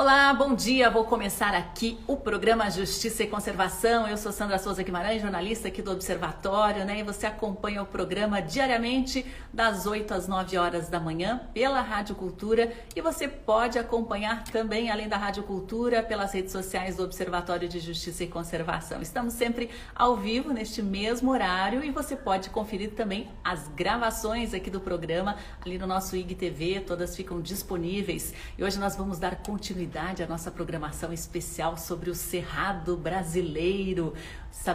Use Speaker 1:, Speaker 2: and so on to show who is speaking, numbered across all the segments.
Speaker 1: Olá, bom dia. Vou começar aqui o programa Justiça e Conservação. Eu sou Sandra Souza Guimarães, jornalista aqui do Observatório, né? E você acompanha o programa diariamente das 8 às 9 horas da manhã pela Rádio Cultura e você pode acompanhar também, além da Rádio Cultura, pelas redes sociais do Observatório de Justiça e Conservação. Estamos sempre ao vivo neste mesmo horário e você pode conferir também as gravações aqui do programa ali no nosso IGTV, todas ficam disponíveis. E hoje nós vamos dar continuidade continuidade à nossa programação especial sobre o Cerrado brasileiro,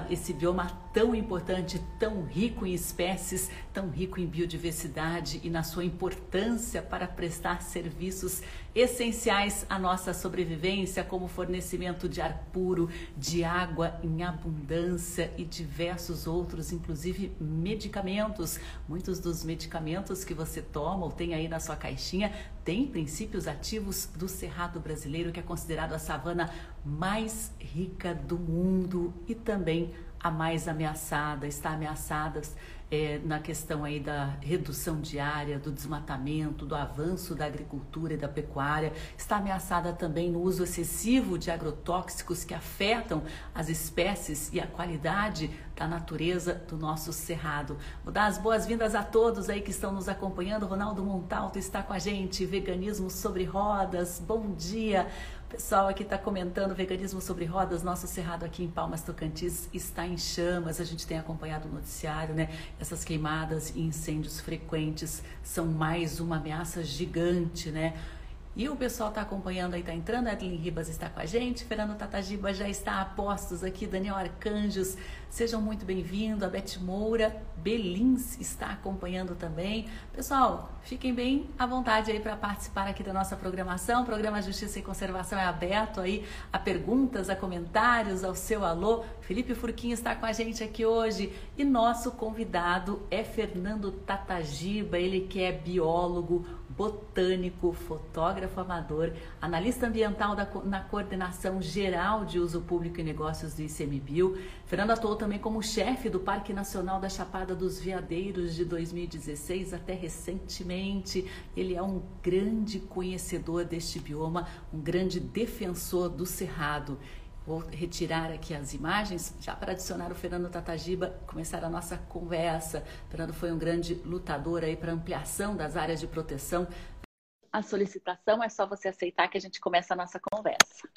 Speaker 1: esse bioma tão importante, tão rico em espécies, tão rico em biodiversidade e na sua importância para prestar serviços essenciais à nossa sobrevivência, como fornecimento de ar puro, de água em abundância e diversos outros, inclusive medicamentos. Muitos dos medicamentos que você toma ou tem aí na sua caixinha têm princípios ativos do cerrado brasileiro, que é considerado a savana mais rica do mundo e também a mais ameaçada, está ameaçadas é, na questão aí da redução diária, do desmatamento, do avanço da agricultura e da pecuária, está ameaçada também no uso excessivo de agrotóxicos que afetam as espécies e a qualidade da natureza do nosso cerrado. Vou dar as boas-vindas a todos aí que estão nos acompanhando. Ronaldo Montalto está com a gente, Veganismo sobre Rodas. Bom dia pessoal aqui está comentando veganismo sobre rodas. Nosso cerrado aqui em Palmas Tocantins está em chamas. A gente tem acompanhado o noticiário, né? Essas queimadas e incêndios frequentes são mais uma ameaça gigante, né? E o pessoal está acompanhando aí, está entrando. Edlin Ribas está com a gente, Fernando Tatagiba já está a postos aqui, Daniel Arcanjos, sejam muito bem-vindos. A Beth Moura, Belins está acompanhando também. Pessoal, fiquem bem à vontade aí para participar aqui da nossa programação. O programa Justiça e Conservação é aberto aí a perguntas, a comentários, ao seu alô. Felipe Furquinho está com a gente aqui hoje e nosso convidado é Fernando Tatagiba, ele que é biólogo, botânico, fotógrafo amador, analista ambiental da, na coordenação geral de uso público e negócios do ICMBio. Fernando atuou também como chefe do Parque Nacional da Chapada dos Veadeiros de 2016 até recentemente. Ele é um grande conhecedor deste bioma, um grande defensor do cerrado. Vou retirar aqui as imagens já para adicionar o Fernando Tatagiba, começar a nossa conversa. O Fernando foi um grande lutador aí para ampliação das áreas de proteção. A solicitação é só você aceitar que a gente começa a nossa conversa.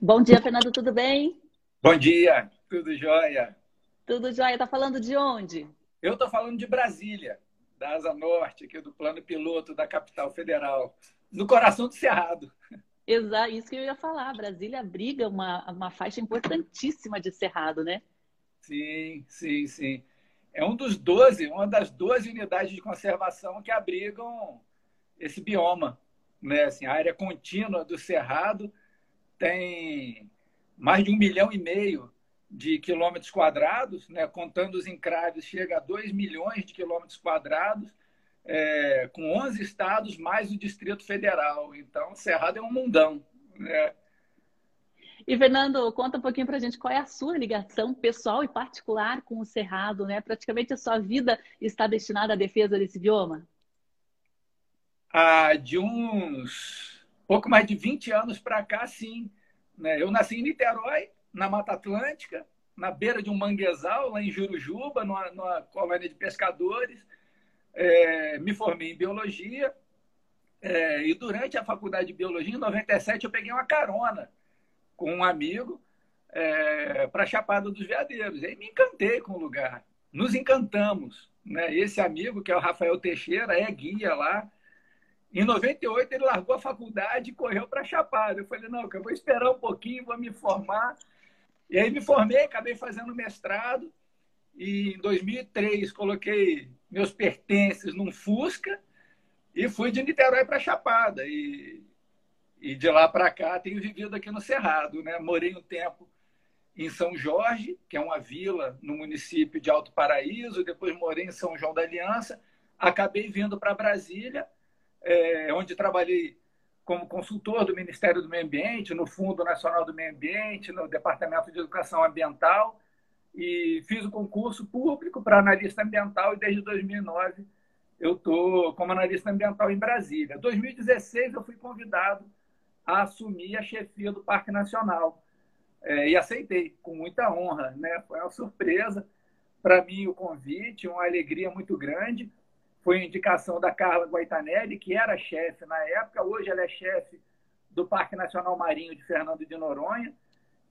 Speaker 1: Bom dia, Fernando, tudo bem?
Speaker 2: Bom dia, tudo jóia.
Speaker 1: Tudo jóia. Tá falando de onde?
Speaker 2: Eu estou falando de Brasília, da Asa Norte, aqui do plano piloto da capital federal, no coração do Cerrado.
Speaker 1: Exato, isso que eu ia falar. Brasília abriga uma, uma faixa importantíssima de cerrado, né?
Speaker 2: Sim, sim, sim. É um dos 12, uma das 12 unidades de conservação que abrigam esse bioma. Né? Assim, a área contínua do Cerrado tem mais de um milhão e meio de quilômetros quadrados, né? contando os encraves, chega a 2 milhões de quilômetros quadrados é, com 11 estados mais o Distrito Federal. Então, Cerrado é um mundão. Né?
Speaker 1: E, Fernando, conta um pouquinho para a gente qual é a sua ligação pessoal e particular com o Cerrado, né? Praticamente a sua vida está destinada à defesa desse bioma?
Speaker 2: Ah, de uns pouco mais de 20 anos para cá, sim. Né? Eu nasci em Niterói, na Mata Atlântica, na beira de um manguezal, lá em Jurujuba, numa, numa colônia de pescadores é, me formei em biologia é, e durante a faculdade de biologia, em 97, eu peguei uma carona com um amigo é, para Chapada dos Veadeiros. E aí me encantei com o lugar. Nos encantamos. Né? Esse amigo, que é o Rafael Teixeira, é guia lá. Em 98, ele largou a faculdade e correu para Chapada. Eu falei, não, eu vou esperar um pouquinho, vou me formar. E aí me formei, acabei fazendo mestrado. E em 2003, coloquei meus pertences num Fusca e fui de Niterói para Chapada. E, e de lá para cá tenho vivido aqui no Cerrado. Né? Morei um tempo em São Jorge, que é uma vila no município de Alto Paraíso, depois morei em São João da Aliança, acabei vindo para Brasília, é, onde trabalhei como consultor do Ministério do Meio Ambiente, no Fundo Nacional do Meio Ambiente, no Departamento de Educação Ambiental, e fiz o concurso público para analista ambiental e desde 2009 eu estou como analista ambiental em Brasília. Em 2016 eu fui convidado a assumir a chefia do Parque Nacional. É, e aceitei com muita honra, né? Foi uma surpresa para mim o convite, uma alegria muito grande. Foi indicação da Carla Guaitanelli, que era chefe na época, hoje ela é chefe do Parque Nacional Marinho de Fernando de Noronha,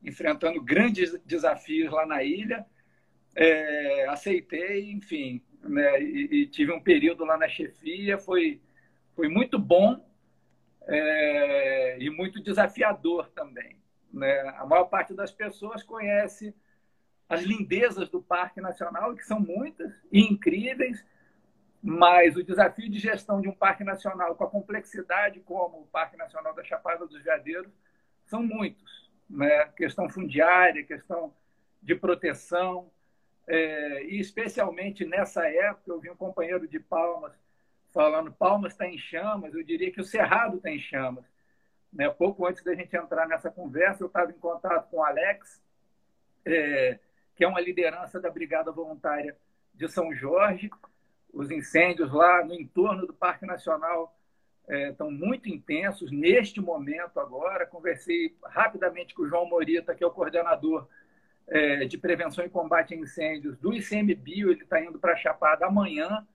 Speaker 2: enfrentando grandes desafios lá na ilha. É, aceitei, enfim, né? e, e, tive um período lá na chefia, foi, foi muito bom é, e muito desafiador também. Né? A maior parte das pessoas conhece as lindezas do Parque Nacional, que são muitas e incríveis, mas o desafio de gestão de um parque nacional com a complexidade como o Parque Nacional da Chapada dos Veadeiros são muitos. Né? Questão fundiária, questão de proteção, é, e especialmente nessa época, eu vi um companheiro de Palmas falando Palmas está em chamas, eu diria que o Cerrado está em chamas. Né? Pouco antes da gente entrar nessa conversa, eu estava em contato com o Alex, é, que é uma liderança da Brigada Voluntária de São Jorge. Os incêndios lá no entorno do Parque Nacional é, estão muito intensos neste momento agora. Conversei rapidamente com o João Morita, que é o coordenador é, de prevenção e combate a incêndios do ICMBio. Ele está indo para Chapada amanhã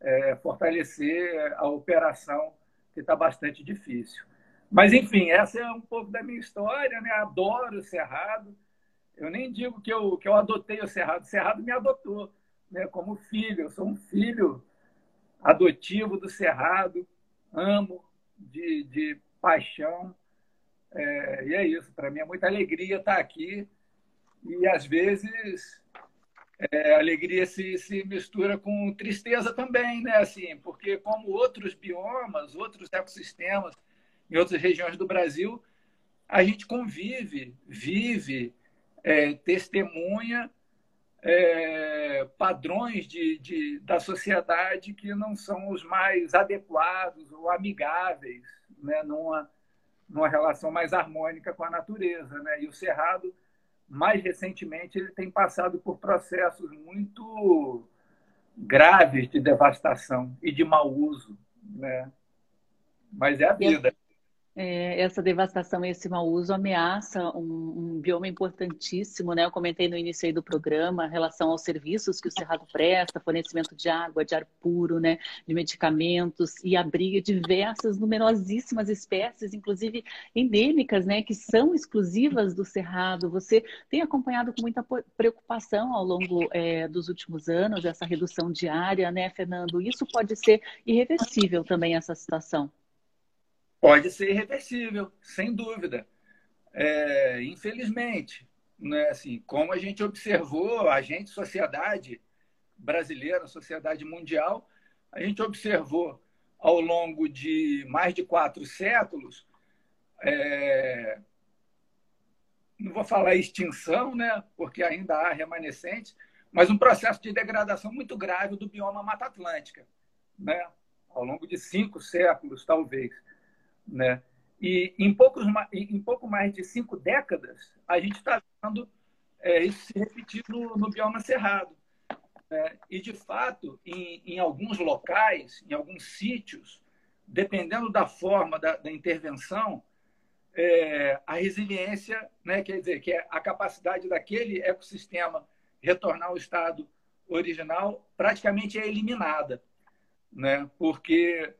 Speaker 2: é, fortalecer a operação, que está bastante difícil. Mas, enfim, essa é um pouco da minha história. Né? Adoro o Cerrado. Eu nem digo que eu, que eu adotei o Cerrado. O Cerrado me adotou né? como filho. Eu sou um filho adotivo do Cerrado. Amo de, de paixão. É, e é isso. Para mim é muita alegria estar aqui. E, às vezes, é, alegria se, se mistura com tristeza também, né? Assim, porque como outros biomas, outros ecossistemas em outras regiões do Brasil, a gente convive, vive, é, testemunha é, padrões de, de, da sociedade que não são os mais adequados ou amigáveis, né? Numa, numa relação mais harmônica com a natureza, né? E o cerrado mais recentemente, ele tem passado por processos muito graves de devastação e de mau uso, né? Mas é a vida
Speaker 1: é, essa devastação esse mau uso ameaça um, um, bioma importantíssimo, né? Eu comentei no início do programa, em relação aos serviços que o Cerrado presta, fornecimento de água, de ar puro, né? De medicamentos e abriga diversas, numerosíssimas espécies, inclusive endêmicas, né? Que são exclusivas do Cerrado. Você tem acompanhado com muita preocupação ao longo é, dos últimos anos essa redução diária, né, Fernando? Isso pode ser irreversível também essa situação
Speaker 2: pode ser irreversível, sem dúvida. É, infelizmente, né, assim, como a gente observou, a gente, sociedade brasileira, sociedade mundial, a gente observou ao longo de mais de quatro séculos, é, não vou falar extinção, né, porque ainda há remanescentes, mas um processo de degradação muito grave do bioma Mata Atlântica, né, ao longo de cinco séculos, talvez. Né? E em, poucos, em pouco mais de cinco décadas, a gente está vendo é, isso se repetir no, no bioma cerrado. É, e, de fato, em, em, alguns locais, em alguns sítios, dependendo da forma da, da intervenção, é, a resiliência, né, quer dizer, que é a capacidade daquele ecossistema retornar ao estado original, praticamente é eliminada. Né? Porque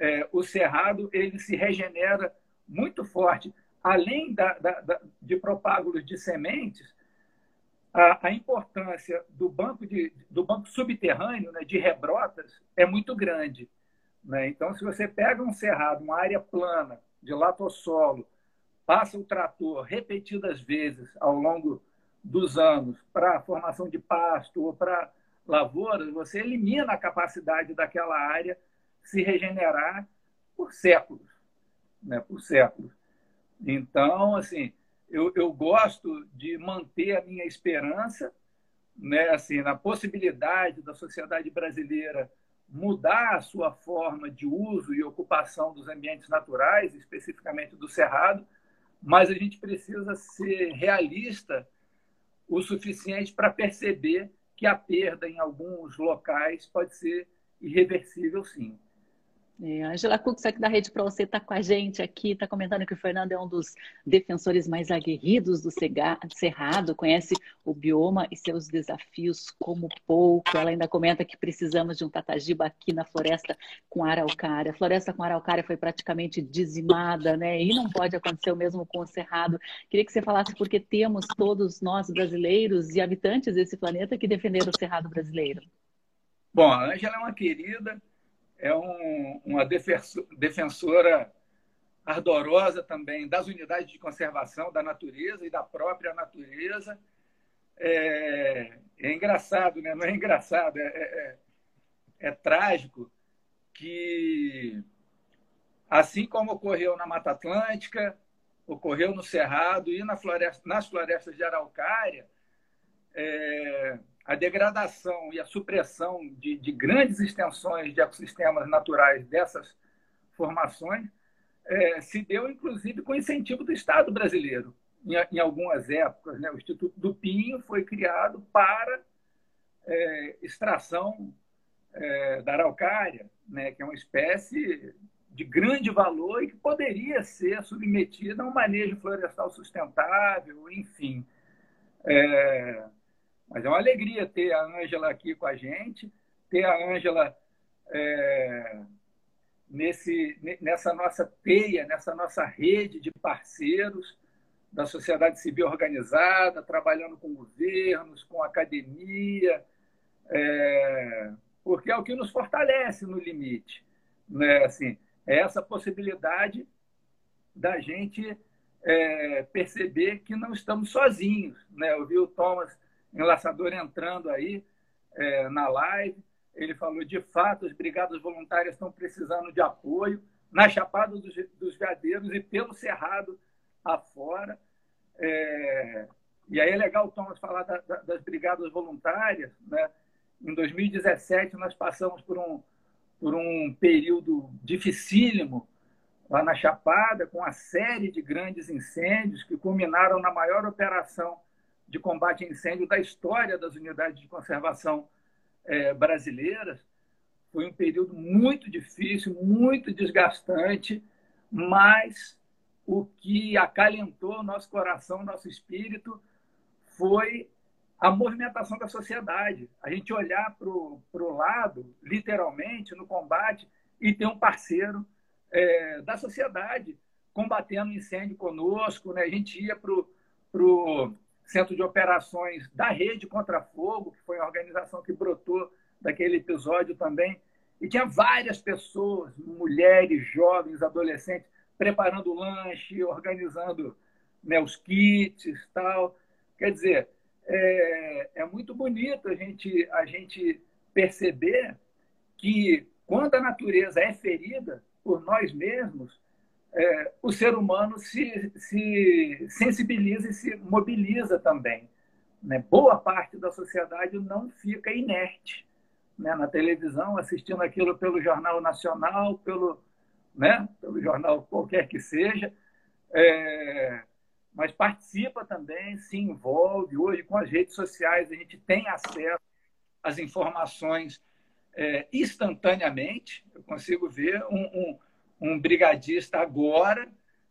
Speaker 2: é, o cerrado ele se regenera muito forte. Além da, da, da, de propágulos de sementes, a, a, importância do banco, de, do banco subterrâneo, né, de rebrotas, é muito grande. Né? Então, se você pega um cerrado, uma área plana, de latossolo, passa o trator repetidas vezes ao longo dos anos para a formação de pasto ou para lavouras, você elimina a capacidade daquela área se regenerar por séculos, né? por séculos. Então, assim, eu, eu gosto de manter a minha esperança né, assim, na possibilidade da sociedade brasileira mudar a sua forma de uso e ocupação dos ambientes naturais, especificamente do cerrado, mas a gente precisa ser realista o suficiente para perceber que a perda em alguns locais pode ser irreversível, sim.
Speaker 1: É, Angela Cux, aqui da Rede Pro, você está com a gente aqui, está comentando que o Fernando é um dos defensores mais aguerridos do Cerrado, conhece o bioma e seus desafios como pouco. Ela ainda comenta que precisamos de um tatagiba aqui na floresta com araucária. A floresta com araucária foi praticamente dizimada, né? E não pode acontecer o mesmo com o Cerrado. Queria que você falasse porque temos todos nós brasileiros e habitantes desse planeta que defenderam o Cerrado brasileiro.
Speaker 2: Bom, a Angela é uma querida, é um, uma defensora ardorosa também das unidades de conservação da natureza e da própria natureza. É, é engraçado, né? não é engraçado, é, é, é, é trágico que, assim como ocorreu na Mata Atlântica, ocorreu no Cerrado e na floresta, nas florestas de Araucária, é, a degradação e a supressão de, de, grandes extensões de ecossistemas naturais dessas formações é, se deu, inclusive, com incentivo do Estado brasileiro. Em, em algumas épocas, né? o Instituto do Pinho foi criado para é, extração é, da araucária, né? que é uma espécie de grande valor e que poderia ser submetida a um manejo florestal sustentável, enfim. É, mas é uma alegria ter a Ângela aqui com a gente, ter a Ângela é, nesse, nessa nossa teia, nessa nossa rede de parceiros da sociedade civil organizada, trabalhando com governos, com academia, é, porque é o que nos fortalece no limite. Né? Assim, é essa possibilidade da gente é, perceber que não estamos sozinhos. Né? Eu vi o Thomas enlaçador entrando aí é, na live. Ele falou, de fato, as brigadas voluntárias estão precisando de apoio na Chapada dos, dos Veadeiros e pelo Cerrado afora. É, e aí é legal o Thomas falar da, da, das brigadas voluntárias. Né? Em 2017, nós passamos por um, por um período dificílimo lá na Chapada, com uma série de grandes incêndios que culminaram na maior operação de combate a incêndio da história das unidades de conservação é, brasileiras. Foi um período muito difícil, muito desgastante, mas o que acalentou nosso coração, nosso espírito, foi a movimentação da sociedade. A gente olhar para o lado, literalmente, no combate, e ter um parceiro é, da sociedade combatendo incêndio conosco. Né? A gente ia para o Centro de Operações da Rede Contra Fogo, que foi a organização que brotou daquele episódio também. E tinha várias pessoas, mulheres, jovens, adolescentes, preparando lanche, organizando né, os kits tal. Quer dizer, é, é muito bonito a gente, a gente perceber que quando a natureza é ferida por nós mesmos, é, o ser humano se, se sensibiliza e se mobiliza também. Né? Boa parte da sociedade não fica inerte né? na televisão, assistindo aquilo pelo Jornal Nacional, pelo, né? pelo jornal qualquer que seja, é... mas participa também, se envolve. Hoje, com as redes sociais, a gente tem acesso às informações é, instantaneamente. Eu consigo ver um, um um brigadista agora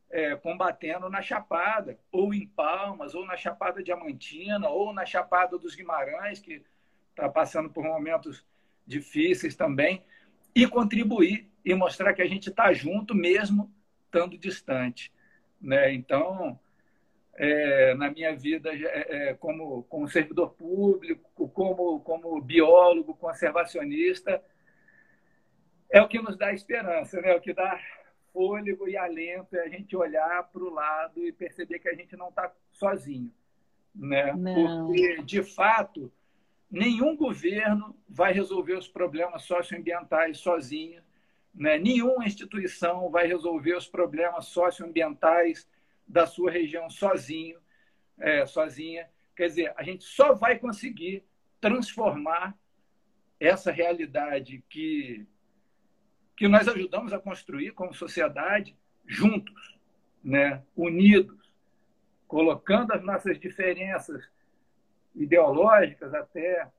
Speaker 2: é, combatendo na Chapada, ou em Palmas, ou na Chapada Diamantina, ou na Chapada dos Guimarães, que está passando por momentos difíceis também, e contribuir e mostrar que a gente está junto mesmo estando distante. Né? Então, é, na minha vida é, é, como, como servidor público, como, como biólogo, conservacionista, é o que nos dá esperança, né? o que dá fôlego e alento é a gente olhar para o lado e perceber que a gente não está sozinho. Né? Porque, de fato, nenhum governo vai resolver os problemas socioambientais sozinho, né? nenhuma instituição vai resolver os problemas socioambientais da sua região sozinho, é, sozinha. Quer dizer, a gente só vai conseguir transformar essa realidade que que nós ajudamos a construir como sociedade juntos, né? unidos, colocando as nossas diferenças ideológicas até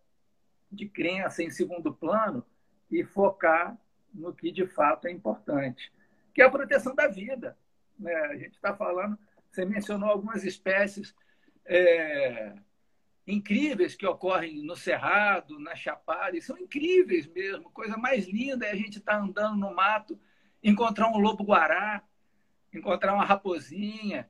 Speaker 2: de crença em segundo plano e focar no que de fato é importante, que é a proteção da vida. Né? A gente está falando, você mencionou algumas espécies é, incríveis que ocorrem no Cerrado, na Chapada, e são incríveis mesmo. Coisa mais linda é a gente estar tá andando no mato, encontrar um lobo-guará, encontrar uma raposinha,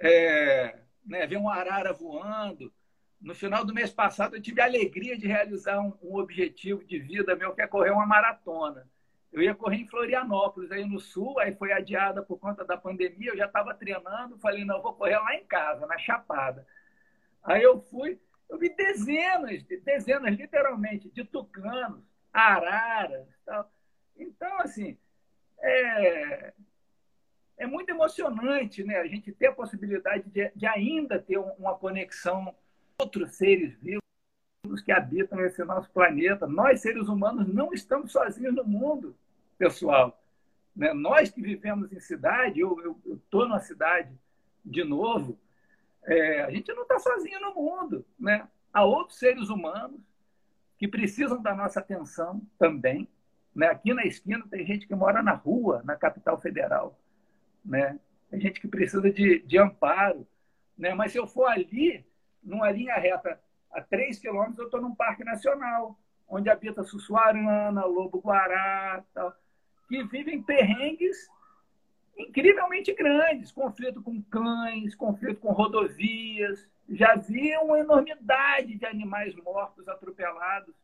Speaker 2: é, né, ver um arara voando. No final do mês passado, eu tive a alegria de realizar um, um objetivo de vida meu, que é correr uma maratona. Eu ia correr em Florianópolis, aí no sul, aí foi adiada por conta da pandemia, eu já estava treinando, falei, não, vou correr lá em casa, na Chapada. Aí eu fui, eu vi dezenas, dezenas, literalmente, de tucanos, araras, tal. Então, assim, é, é muito emocionante, né? A gente ter a possibilidade de, de ainda ter uma conexão com outros seres vivos que habitam esse nosso planeta. Nós, seres humanos, não estamos sozinhos no mundo, pessoal. Né? Nós que vivemos em cidade, eu estou numa cidade de novo, é, a gente não está sozinho no mundo. Né? Há outros seres humanos que precisam da nossa atenção também. Né? Aqui na esquina tem gente que mora na rua, na capital federal. Né? Tem gente que precisa de, de amparo. Né? Mas se eu for ali, numa linha reta, a 3 quilômetros, eu estou num parque nacional, onde habita Sussuarana, Lobo-Guará, que vivem perrengues incrivelmente grandes, conflito com cães, conflito com rodovias. Já vi uma enormidade de animais mortos atropelados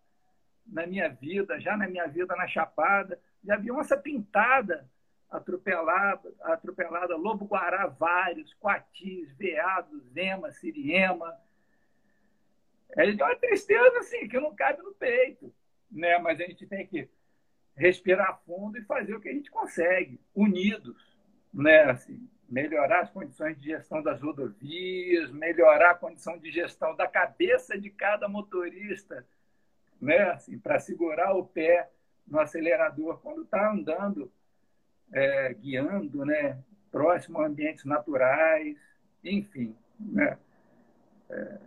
Speaker 2: na minha vida, já na minha vida na Chapada. Já vi onça pintada atropelada, atropelada lobo-guará vários, coatis, veados, zema, siriema. É uma tristeza assim, que não cabe no peito. Né? Mas a gente tem que respirar fundo e fazer o que a gente consegue, unidos né, assim, melhorar as condições de gestão das rodovias, melhorar a condição de gestão da cabeça de cada motorista, né, assim, para segurar o pé no acelerador quando está andando, é, guiando, né, próximo a ambientes naturais, enfim, né.
Speaker 1: É,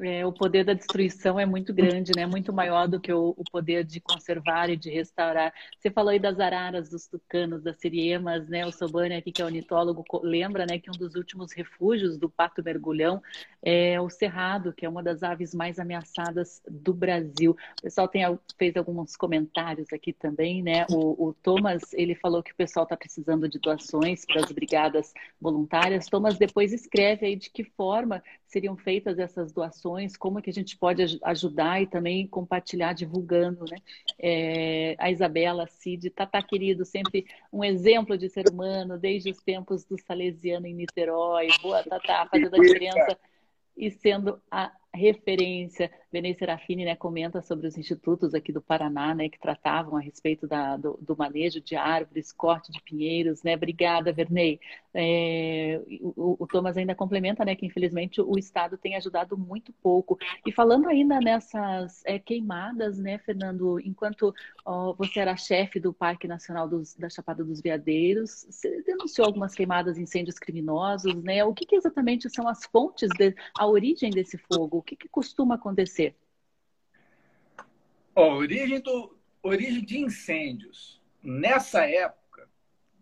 Speaker 1: é, o poder da destruição é muito grande, né? Muito maior do que o, o, poder de conservar e de restaurar. Você falou aí das araras, dos tucanos, das siriemas, né? O Sobani aqui, que é ornitólogo, lembra, né, que um dos últimos refúgios do pato mergulhão é o cerrado, que é uma das aves mais ameaçadas do Brasil. O pessoal tem, fez alguns comentários aqui também, né? O, o Thomas, ele falou que o pessoal está precisando de doações para as brigadas voluntárias. Thomas depois escreve aí de que forma seriam feitas essas doações, como é que a gente pode ajudar e também compartilhar, divulgando, né? É, a Isabela Cid, Tata querido, sempre um exemplo de ser humano, desde os tempos do Salesiano em Niterói. Boa, Tata, fazendo a diferença e sendo a referência. Benê Serafini né, comenta sobre os institutos aqui do Paraná, né, que tratavam a respeito da, do, do, manejo de árvores, corte de pinheiros, né? Obrigada, Vernei. É, o, o, Thomas ainda complementa, né, que infelizmente o Estado tem ajudado muito pouco. E falando ainda nessas é, queimadas, né, Fernando, enquanto ó, você era chefe do Parque Nacional dos, da Chapada dos Veadeiros, você denunciou algumas queimadas, incêndios criminosos, né? O que, que exatamente são as fontes, de, a origem desse fogo? O que, que costuma acontecer?
Speaker 2: Ó, origem, do, origem de incêndios. Nessa época,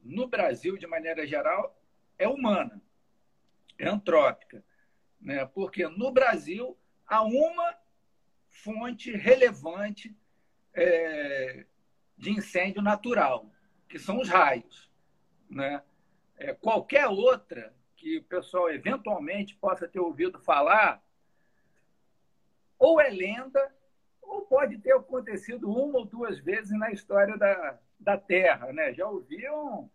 Speaker 2: no Brasil, de maneira geral, é humana, é antrópica. Né? Porque no Brasil há uma fonte relevante é, de incêndio natural, que são os raios. Né? É, qualquer outra que o pessoal eventualmente possa ter ouvido falar, ou é lenda, ou pode ter acontecido uma ou duas vezes na história da, da Terra. Né? Já ouviam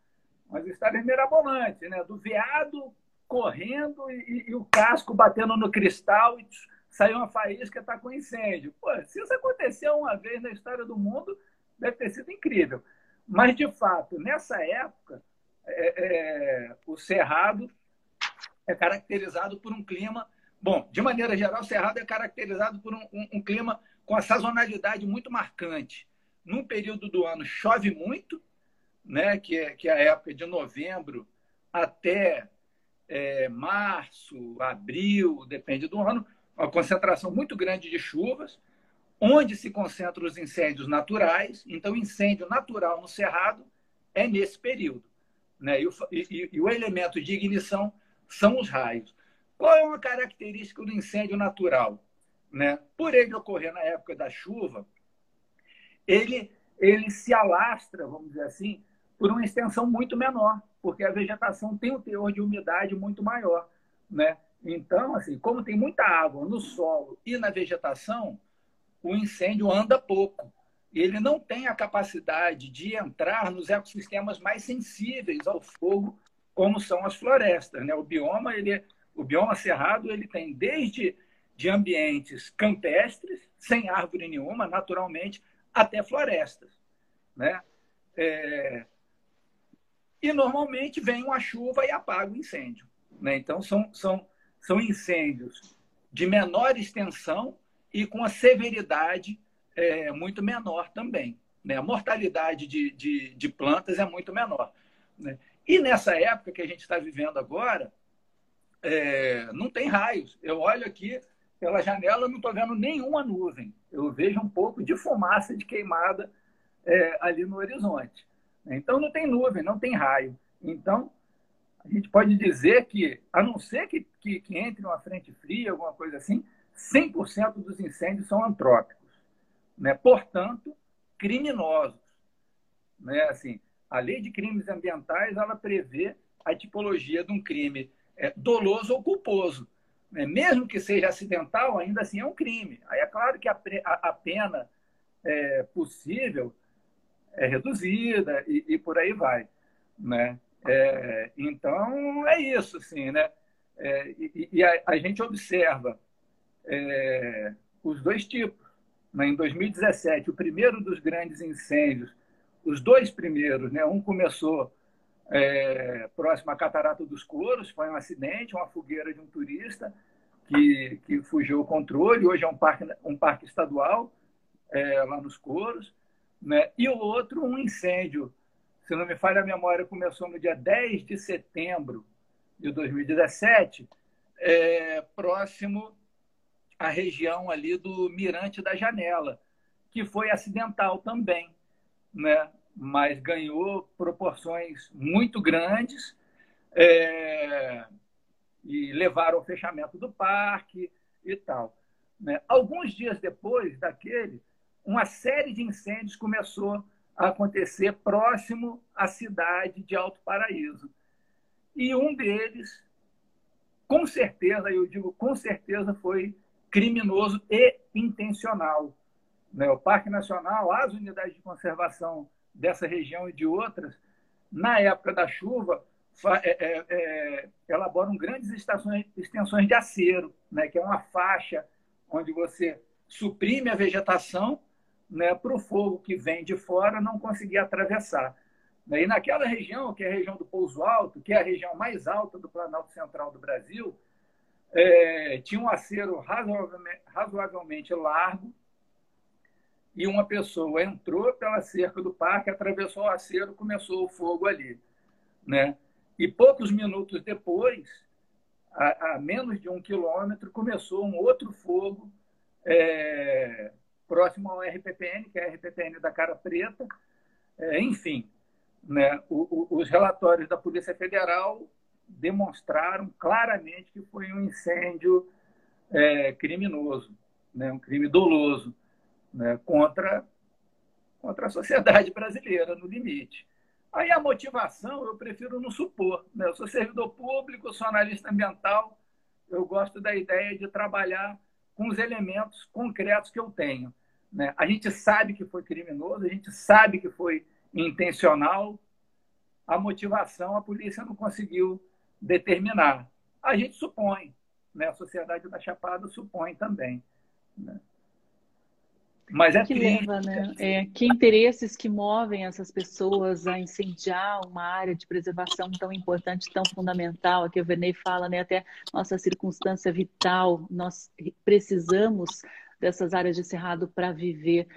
Speaker 2: umas histórias mirabolantes, né? do veado correndo e, e, o casco batendo no cristal e saiu uma faísca está com incêndio. Pô, se isso aconteceu uma vez na história do mundo, deve ter sido incrível. Mas, de fato, nessa época, é, é, o Cerrado é caracterizado por um clima Bom, de maneira geral, o Cerrado é caracterizado por um, um, um clima com a sazonalidade muito marcante. Num período do ano chove muito, né, que, é, que é a época de novembro até é, março, abril, depende do ano, uma concentração muito grande de chuvas. onde se concentram os incêndios naturais. Então, incêndio natural no cerrado é nesse período. Né? E, o, e, e o elemento de ignição são os raios. Qual é uma característica do incêndio natural? Né? Por ele ocorrer na época da chuva, ele, ele se alastra, vamos dizer assim, por uma extensão muito menor, porque a vegetação tem um teor de umidade muito maior. Né? Então, assim, como tem muita água no solo e na vegetação, o incêndio anda pouco. Ele não tem a capacidade de entrar nos ecossistemas mais sensíveis ao fogo, como são as florestas. Né? O bioma, ele, o bioma cerrado, ele tem desde de ambientes campestres, sem árvore nenhuma, naturalmente, até florestas. Né? É... E normalmente vem uma chuva e apaga o incêndio. Né? Então, são, são, são incêndios de menor extensão e com a severidade é, muito menor também. Né? A mortalidade de, de, de plantas é muito menor. Né? E nessa época que a gente está vivendo agora, é, não tem raios. Eu olho aqui pela janela, não estou vendo nenhuma nuvem. Eu vejo um pouco de fumaça de queimada é, ali no horizonte. Então não tem nuvem, não tem raio. Então a gente pode dizer que, a não ser que, que, que entre uma frente fria, alguma coisa assim, 100% dos incêndios são antrópicos. Né? Portanto, criminosos. Né? Assim, a lei de crimes ambientais ela prevê a tipologia de um crime é, doloso ou culposo. Né? Mesmo que seja acidental, ainda assim é um crime. Aí é claro que a, a, a pena é, possível é reduzida e, e, por aí vai. Né? É, então, é isso, assim, né? É, e, e a, a, gente observa é, os dois tipos. Né? Em 2017, o primeiro dos grandes incêndios, os dois primeiros, né? um começou é, próximo à Catarata dos Couros, foi um acidente, uma fogueira de um turista que, que fugiu o controle, hoje é um parque, um parque estadual é, lá nos Couros, né? e o outro, um incêndio, se não me falha a memória, começou no dia 10 de setembro de 2017, é, próximo à região ali do Mirante da Janela, que foi acidental também, né? Mas ganhou proporções muito grandes é, e levaram ao fechamento do parque e tal. Né? Alguns dias depois daquele, uma série de incêndios começou a acontecer próximo à cidade de Alto Paraíso. E um deles, com certeza, eu digo com certeza, foi criminoso e intencional. Né? O Parque Nacional, as unidades de conservação dessa região e de outras, na época da chuva, é, é, é, elaboram grandes estações, extensões de acero, né, que é uma faixa onde você suprime a vegetação né, para o fogo que vem de fora não conseguir atravessar. Né, e naquela região, que é a região do Pouso Alto, que é a região mais alta do Planalto Central do Brasil, é, tinha um acero razoavelmente, razoavelmente largo, e uma pessoa entrou pela cerca do parque, atravessou o acero, começou o fogo ali, né? E poucos minutos depois, a, a menos de um quilômetro, começou um outro fogo é, próximo ao RPPN, que é a RPPN da Cara Preta. É, enfim, né? O, o, os relatórios da Polícia Federal demonstraram claramente que foi um incêndio é, criminoso, né? um crime doloso né, contra, contra a sociedade brasileira, no limite. Aí a motivação eu prefiro não supor. Né? Eu sou servidor público, sou analista ambiental, eu gosto da ideia de trabalhar com os elementos concretos que eu tenho. Né? A gente sabe que foi criminoso, a gente sabe que foi intencional, a motivação a polícia não conseguiu determinar. A gente supõe, né? a sociedade da Chapada supõe também. Né?
Speaker 1: Mas é que triste. leva, né? É, que interesses que movem essas pessoas a incendiar uma área de preservação tão importante, tão fundamental. Aqui o Vernei fala, né? Até nossa circunstância vital, nós precisamos dessas áreas de cerrado para viver.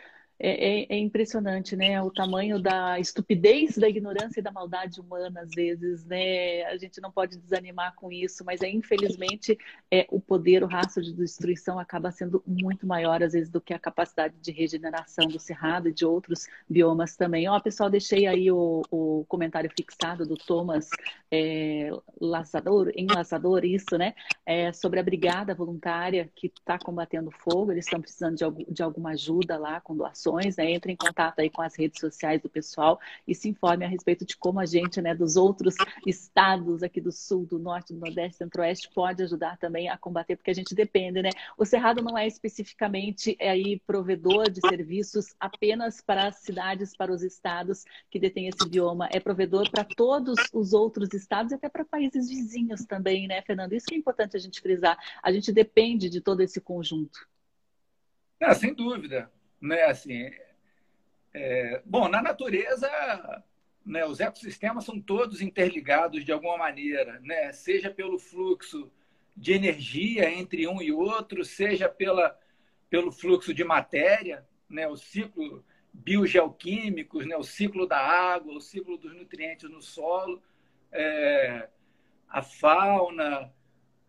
Speaker 1: É, é, é, impressionante, né? O tamanho da estupidez, da ignorância e da maldade humana, às vezes, né? A gente não pode desanimar com isso, mas é, infelizmente é, o poder, o rastro de destruição acaba sendo muito maior, às vezes, do que a capacidade de regeneração do Cerrado e de outros biomas também. Ó, pessoal, deixei aí o, o comentário fixado do Thomas é, Laçador, enlaçador, isso, né? É, sobre a brigada voluntária que está combatendo fogo, eles estão precisando de, de alguma ajuda lá com doações, né? Entre em contato aí com as redes sociais do pessoal e se informe a respeito de como a gente, né, dos outros estados aqui do sul, do norte, do nordeste, centro-oeste, pode ajudar também a combater, porque a gente depende, né? O Cerrado não é especificamente é aí provedor de serviços apenas para as cidades, para os estados que detêm esse bioma, é provedor para todos os outros estados e até para países vizinhos também, né, Fernando? Isso que é importante a gente frisar. A gente depende de todo esse conjunto.
Speaker 2: É, sem dúvida. Né? Assim, é... Bom, na natureza, né, os ecossistemas são todos interligados de alguma maneira, né? seja pelo fluxo de energia entre um e outro, seja pela, pelo fluxo de matéria, né? o ciclo biogeoquímicos, né? o ciclo da água, o ciclo dos nutrientes no solo, é... a fauna,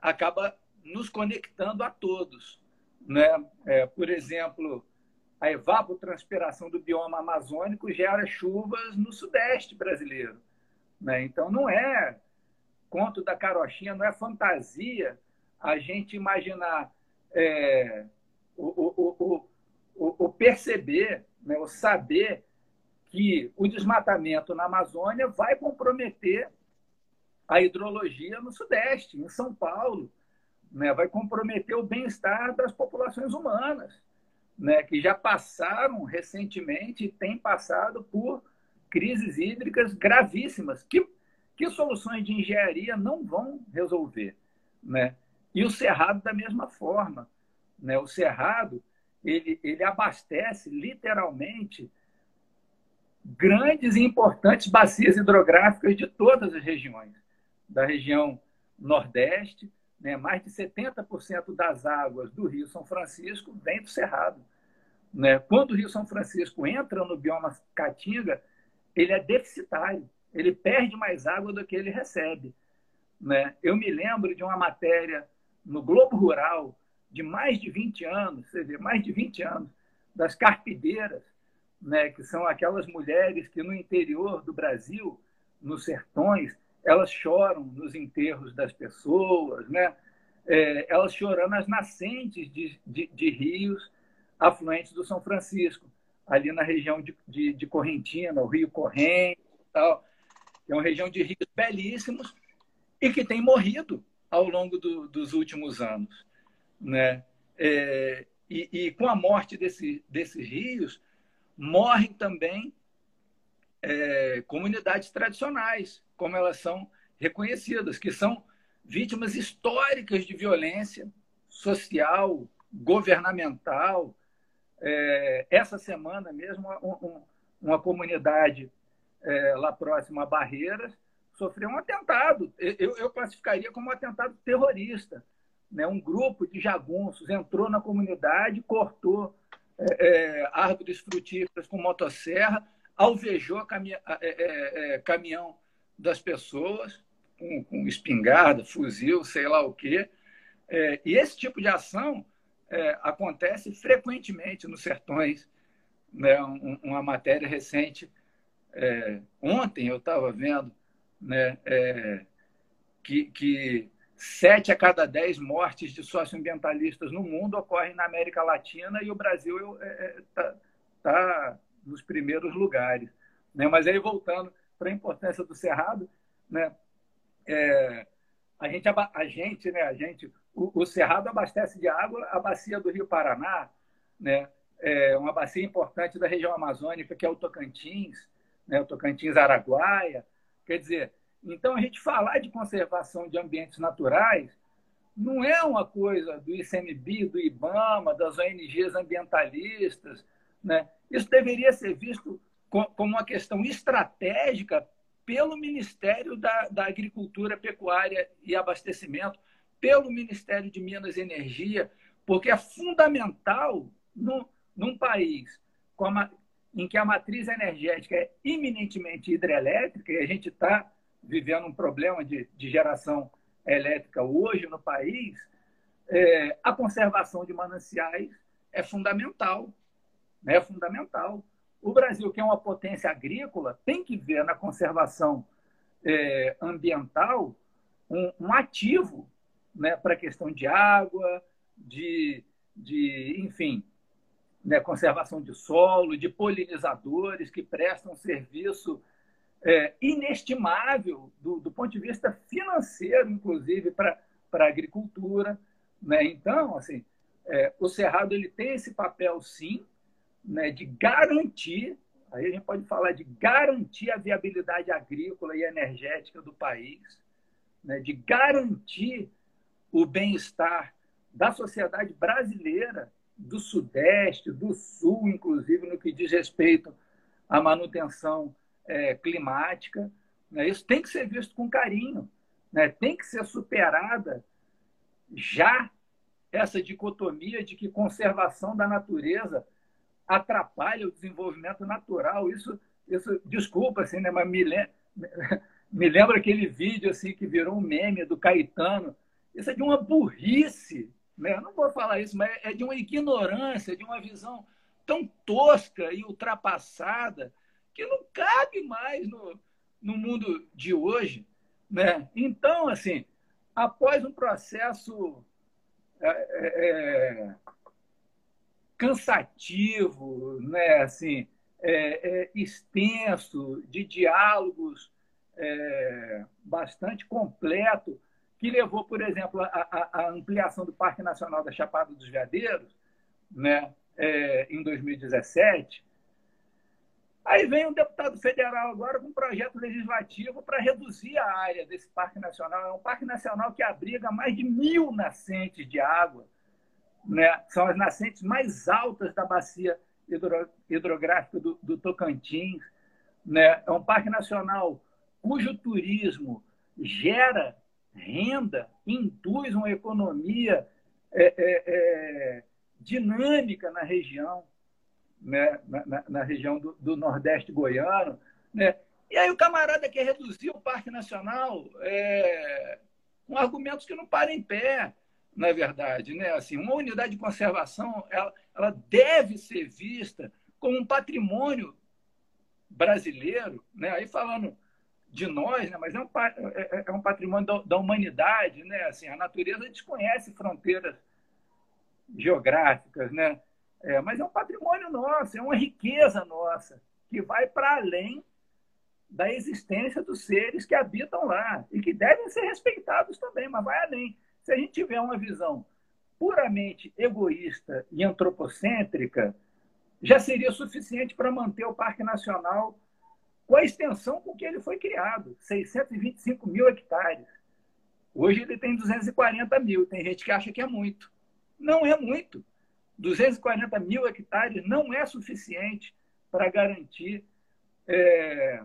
Speaker 2: acaba nos conectando a todos. Né? É, por exemplo, a evapotranspiração do bioma amazônico gera chuvas no sudeste brasileiro. Né? Então, não é conto da carochinha, não é fantasia a gente imaginar é, o, o, o, perceber, né, o saber que o desmatamento na Amazônia vai comprometer a hidrologia no Sudeste, em São Paulo, né, vai comprometer o bem-estar das populações humanas, né, que já passaram recentemente e têm passado por crises hídricas gravíssimas, que, que soluções de engenharia não vão resolver. Né? E o Cerrado, da mesma forma. Né? O Cerrado ele, ele abastece literalmente grandes e importantes bacias hidrográficas de todas as regiões, da região Nordeste, né? Mais de 70% das águas do Rio São Francisco vem do Cerrado. Né? Quando o Rio São Francisco entra no bioma Caatinga, ele é deficitário, ele perde mais água do que ele recebe. Né? Eu me lembro de uma matéria no Globo Rural de mais de 20 anos, você vê, mais de 20 anos, das carpideiras, né, que são aquelas mulheres que no interior do Brasil, nos sertões, elas choram nos enterros das pessoas, né? É, elas choram nas nascentes de, de, de, rios afluentes do São Francisco, ali na região de, de, de Correntina, o Rio Corrente, tal. é uma região de rios belíssimos e que tem morrido ao longo do, dos últimos anos. Né? É, e, e, com a morte desse, desses rios, morrem também é, comunidades tradicionais, como elas são reconhecidas, que são vítimas históricas de violência social, governamental. É, essa semana mesmo, um, uma comunidade é, lá próxima a Barreiras sofreu um atentado. Eu, eu classificaria como um atentado terrorista. Né? Um grupo de jagunços entrou na comunidade, cortou é, é, árvores frutíferas com motosserra, alvejou é, é, caminhão das pessoas, com, com, espingarda, fuzil, sei lá o quê. É, e esse tipo de ação é, acontece frequentemente nos sertões. Né? Um, uma matéria recente, é, ontem eu estava vendo, né? que, que sete a cada dez mortes de socioambientalistas no mundo ocorrem na América Latina e o Brasil está tá nos primeiros lugares. Né? Mas aí, voltando para a importância do Cerrado, né? É, a gente, a gente, né? A gente, o, o, Cerrado abastece de água a bacia do Rio Paraná, né? É uma bacia importante da região amazônica, que é o Tocantins, né? o Tocantins Araguaia. Quer dizer, então a gente falar de conservação de ambientes naturais não é uma coisa do ICMBio, do IBAMA, das ONGs ambientalistas, né? Isso deveria ser visto como uma questão estratégica pelo Ministério da, da Agricultura, Pecuária e Abastecimento, pelo Ministério de Minas e Energia, porque é fundamental no, num país a, em que a matriz energética é eminentemente hidrelétrica, e a gente está vivendo um problema de, de, geração elétrica hoje no país, é, a conservação de mananciais é fundamental. É fundamental. O Brasil, que é uma potência agrícola, tem que ver na conservação é, ambiental um, um ativo né, para a questão de água, de, de enfim, né, conservação de solo, de polinizadores que prestam serviço é, inestimável do, do, ponto de vista financeiro, inclusive, para a agricultura. Né? Então, assim, é, o Cerrado ele tem esse papel, sim, né, de garantir, aí a gente pode falar de garantir a viabilidade agrícola e energética do país, né, de garantir o bem-estar da sociedade brasileira, do Sudeste, do Sul, inclusive, no que diz respeito à manutenção é, climática. Né? Isso tem que ser visto com carinho, né? tem que ser superada já essa dicotomia de que conservação da natureza atrapalha o desenvolvimento natural. Isso, isso desculpa, assim, né? mas me, me lembra aquele vídeo assim que virou um meme do Caetano. Isso é de uma burrice, né? Não vou falar isso, mas é de uma ignorância, de uma visão tão tosca e ultrapassada que não cabe mais no, no mundo de hoje. Né? Então, assim, após um processo é, é, é cansativo, né? assim, é, é, extenso, de diálogos é, bastante completo, que levou, por exemplo, à ampliação do Parque Nacional da Chapada dos Veadeiros, né, é, em 2017. Aí vem um deputado federal agora com um projeto legislativo para reduzir a área desse Parque Nacional. É um Parque Nacional que abriga mais de mil nascentes de água. Né? São as nascentes mais altas da bacia hidro, hidrográfica do, do Tocantins. Né? É um parque nacional cujo turismo gera renda, induz uma economia é, é, é, dinâmica na região, né? na, na, na região do, do, Nordeste goiano. Né? E aí o camarada quer reduzir o Parque Nacional é, com argumentos que não param em pé, na verdade. Né? Assim, uma unidade de conservação ela, ela deve ser vista como um patrimônio brasileiro, né? aí falando de nós, né? mas é um, é, é, é um patrimônio da, da, humanidade. Né? Assim, a natureza desconhece fronteiras geográficas, né? É, mas é um patrimônio nosso, é uma riqueza nossa, que vai para além da existência dos seres que habitam lá e que devem ser respeitados também, mas vai além. Se a gente tiver uma visão puramente egoísta e antropocêntrica, já seria suficiente para manter o Parque Nacional com a extensão com que ele foi criado, 625 mil hectares. Hoje ele tem 240 mil. Tem gente que acha que é muito. Não é muito. 240 mil hectares não é suficiente para garantir é,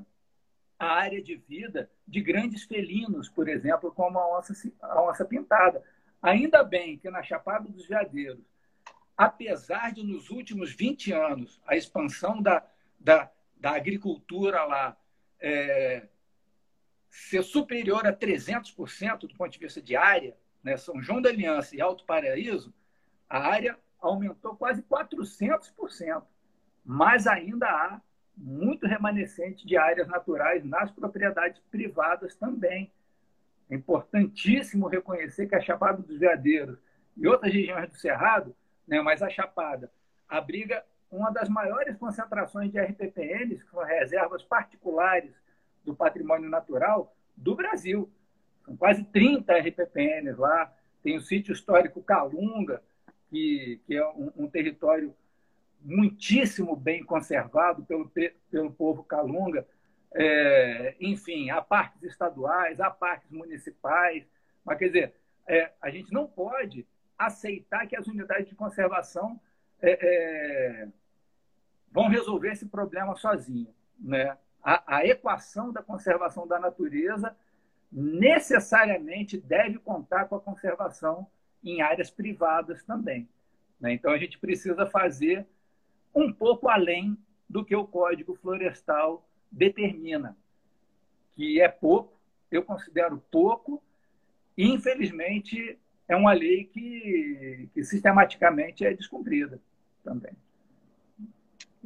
Speaker 2: a área de vida de grandes felinos, por exemplo, como a onça, a onça pintada. Ainda bem que na Chapada dos Veadeiros, apesar de nos últimos 20 anos a expansão da, da, da agricultura lá é, ser superior a 300% do ponto de vista de área, né, São João da Aliança e Alto Paraíso, a área aumentou quase 400%, mas ainda há muito remanescente de áreas naturais nas propriedades privadas também. É importantíssimo reconhecer que a Chapada dos Veadeiros e outras regiões do Cerrado, né, mas a Chapada abriga uma das maiores concentrações de RPPNs, que são reservas particulares do patrimônio natural do Brasil. São quase 30 RPPNs lá. Tem o sítio histórico Calunga, que, que é um, um território muitíssimo bem conservado pelo, pelo povo Calunga. É, enfim, há parques estaduais, há parques municipais. Mas, quer dizer, é, a gente não pode aceitar que as unidades de conservação é, é vão resolver esse problema sozinho. Né? A, a, equação da conservação da natureza necessariamente deve contar com a conservação em áreas privadas também. Né? Então, a gente precisa fazer um pouco além do que o Código Florestal determina, que é pouco, eu considero pouco, e infelizmente é uma lei que, que sistematicamente é descumprida também.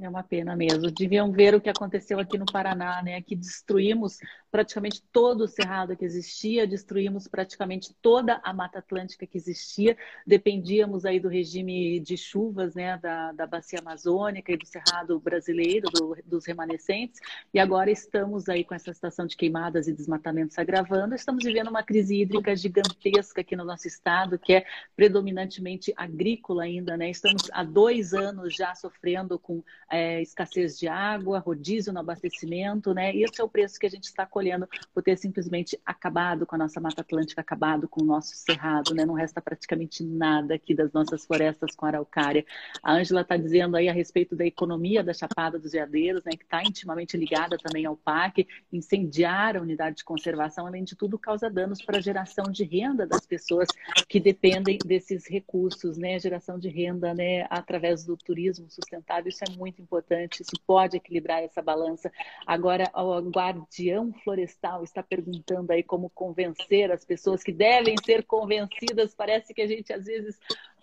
Speaker 1: É uma pena mesmo. Deviam ver o que aconteceu aqui no Paraná, né? Que destruímos praticamente todo o cerrado que existia, destruímos praticamente toda a Mata Atlântica que existia. Dependíamos aí do regime de chuvas, né? Da, da bacia amazônica e do cerrado brasileiro, do, dos remanescentes. E agora estamos aí com essa situação de queimadas e desmatamentos agravando. Estamos vivendo uma crise hídrica gigantesca aqui no nosso estado, que é predominantemente agrícola ainda, né? Estamos há dois anos já sofrendo com é, escassez de água, rodízio no abastecimento, né? Esse é o preço que a gente está colhendo por ter simplesmente acabado com a nossa Mata Atlântica, acabado com o nosso cerrado, né? Não resta praticamente nada aqui das nossas florestas com araucária. A Ângela está dizendo aí a respeito da economia da Chapada dos Veadeiros, né? Que está intimamente ligada também ao PAC, incendiar a unidade de conservação, além de tudo, causa danos para a geração de renda das pessoas que dependem desses recursos, né? Geração de renda, né? Através do turismo sustentável, isso é muito importante, isso pode equilibrar essa balança. Agora, o guardião florestal está perguntando aí como convencer as pessoas que devem ser convencidas. Parece que a gente às vezes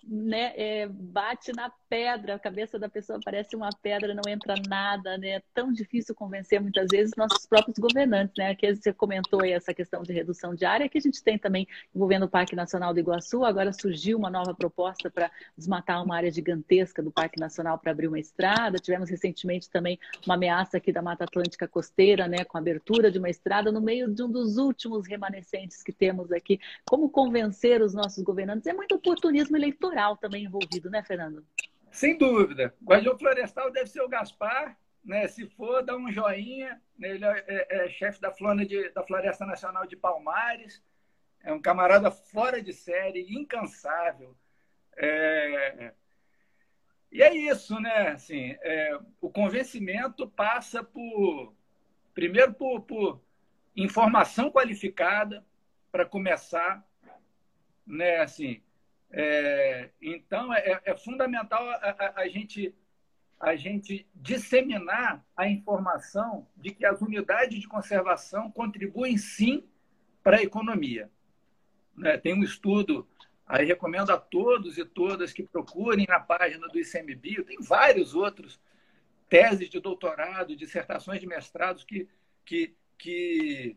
Speaker 1: né, é, bate na pedra, a cabeça da pessoa parece uma pedra, não entra nada, né? É tão difícil convencer muitas vezes nossos próprios governantes, né? Aqui você comentou aí essa questão de redução de área, que a gente tem também envolvendo o Parque Nacional do Iguaçu, agora surgiu uma nova proposta para desmatar uma área gigantesca do Parque Nacional para abrir uma estrada. Tivemos recentemente também uma ameaça aqui da Mata Atlântica Costeira, né, com a abertura de uma estrada no meio de um dos últimos remanescentes que temos aqui. Como convencer os nossos governantes? É muito oportunismo eleitoral rural também envolvido, né, Fernando?
Speaker 2: Sem dúvida. Guardião Florestal deve ser o Gaspar, né? Se for, dá um joinha. Ele é, é, é chefe da, da Floresta Nacional de Palmares. É um camarada fora de série, incansável. É... E é isso, né? Assim, é... o convencimento passa por, primeiro, por, por informação qualificada para começar, né? Assim, é, então, é, é fundamental a, a, a, gente, a gente disseminar a informação de que as unidades de conservação contribuem sim para a economia. Né? Tem um estudo, aí recomendo a todos e todas que procurem na página do ICMBio, tem vários outros teses de doutorado, dissertações de mestrados que, que, que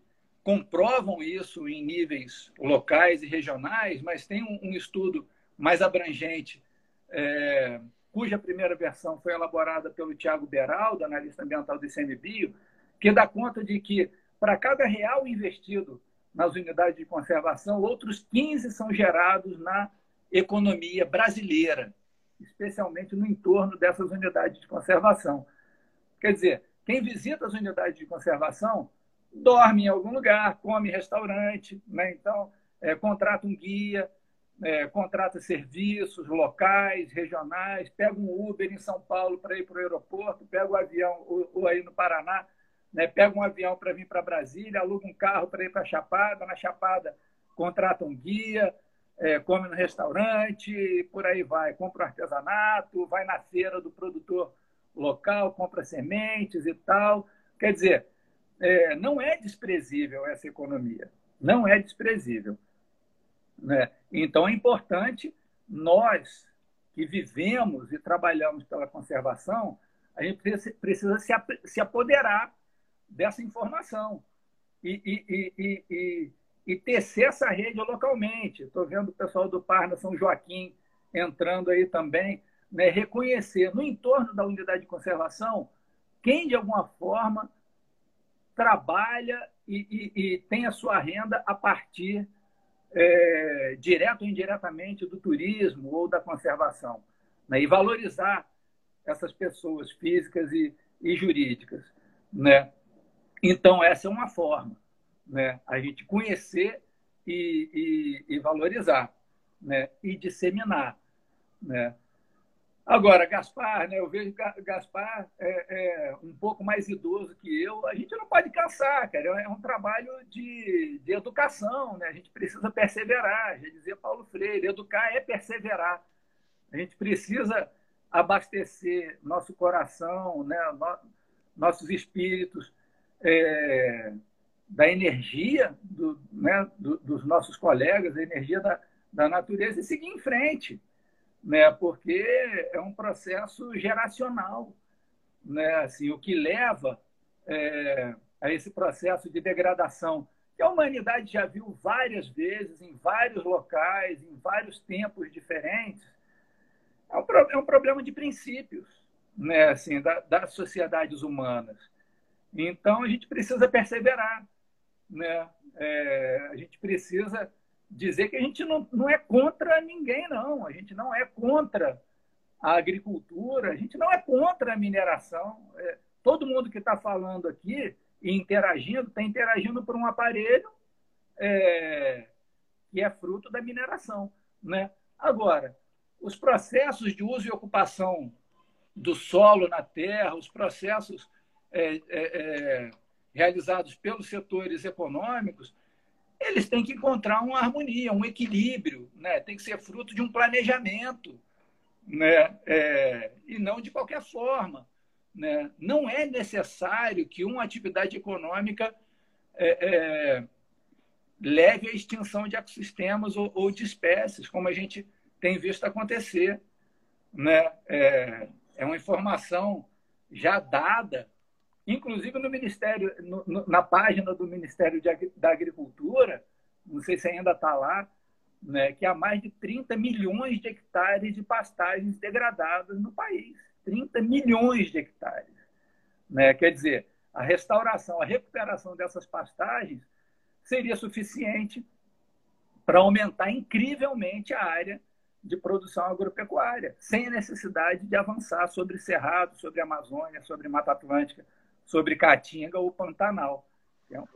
Speaker 2: comprovam isso em níveis locais e regionais, mas tem um, um estudo mais abrangente, é, cuja primeira versão foi elaborada pelo Tiago Beraldo, analista ambiental do ICMBio, que dá conta de que, para cada real investido nas unidades de conservação, outros 15 são gerados na economia brasileira, especialmente no entorno dessas unidades de conservação. Quer dizer, quem visita as unidades de conservação dorme em algum lugar, come em restaurante, né? então é, contrata um guia, é, contrata serviços locais, regionais, pega um Uber em São Paulo para ir para o aeroporto, pega o um avião, ou, ou, aí no Paraná, né? pega um avião para vir para Brasília, aluga um carro para ir para Chapada, na Chapada contrata um guia, é, come no restaurante, por aí vai, compra artesanato, vai na feira do produtor local, compra sementes e tal. Quer dizer, é, não é desprezível essa economia. Não é desprezível. Né? Então, é importante nós que vivemos e trabalhamos pela conservação, a gente precisa se apoderar dessa informação e, e, e, e, e tecer essa rede localmente. Estou vendo o pessoal do Parna São Joaquim entrando aí também, né? reconhecer no entorno da unidade de conservação quem, de alguma forma, trabalha e, e, e tem a sua renda a partir, é, direto ou indiretamente, do turismo ou da conservação. Né? E valorizar essas pessoas físicas e, e jurídicas. Né? Então, essa é uma forma, né? a gente conhecer e, e, e valorizar, né? e disseminar. Né? Agora, Gaspar, né, eu vejo Gaspar é, é, um pouco mais idoso que eu. A gente não pode cansar, cara. É um trabalho de, de educação, né? A gente precisa perseverar. Já dizia Paulo Freire, educar é perseverar. A gente precisa abastecer nosso coração, né, nossos espíritos é, da energia do, né, do, dos nossos colegas, da energia da, da natureza e seguir em frente, né, porque é um processo geracional. Né, assim, o que leva é, a esse processo de degradação que a humanidade já viu várias vezes, em vários locais, em vários tempos diferentes, é um, é um problema de princípios né, assim, da, das sociedades humanas. Então, a gente precisa perseverar. Né? É, a gente precisa dizer que a gente não, não é contra ninguém, não. A gente não é contra a agricultura, a gente não é contra a mineração. É, todo mundo que está falando aqui e interagindo, está interagindo por um aparelho é, que é fruto da mineração. Né? Agora, os processos de uso e ocupação do solo na terra, os processos é, é, é, realizados pelos setores econômicos, eles têm que encontrar uma harmonia, um equilíbrio, né? tem que ser fruto de um planejamento, né? É, e não de qualquer forma. Né? Não é necessário que uma atividade econômica é, é, leve à extinção de ecossistemas ou, ou, de espécies, como a gente tem visto acontecer. Né? É, é uma informação já dada, inclusive no Ministério, no, no, na página do Ministério de, da Agricultura, não sei se ainda está lá, né, que há mais de 30 milhões de hectares de pastagens degradadas no país. 30 milhões de hectares. Né? Quer dizer, a restauração, a recuperação dessas pastagens seria suficiente para aumentar incrivelmente a área de produção agropecuária, sem a necessidade de avançar sobre Cerrado, sobre Amazônia, sobre Mata Atlântica, sobre Caatinga ou Pantanal,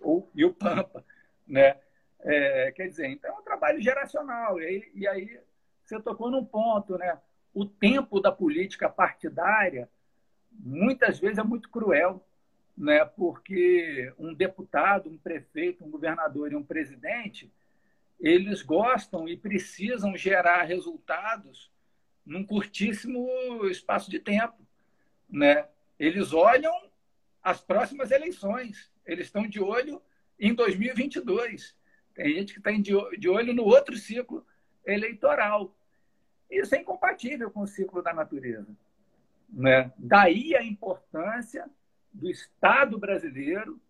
Speaker 2: ou, e o Pampa. Né? É, quer dizer, então é um trabalho geracional. E aí, e aí você tocou num ponto, né? o tempo da política partidária muitas vezes é muito cruel, né? porque um deputado, um prefeito, um governador e um presidente, eles gostam e precisam gerar resultados num curtíssimo espaço de tempo. Né? Eles olham as próximas eleições, eles estão de olho em 2022. Tem gente que está de olho no outro ciclo eleitoral. Isso é incompatível com o ciclo da natureza. Né? Daí a importância do Estado brasileiro,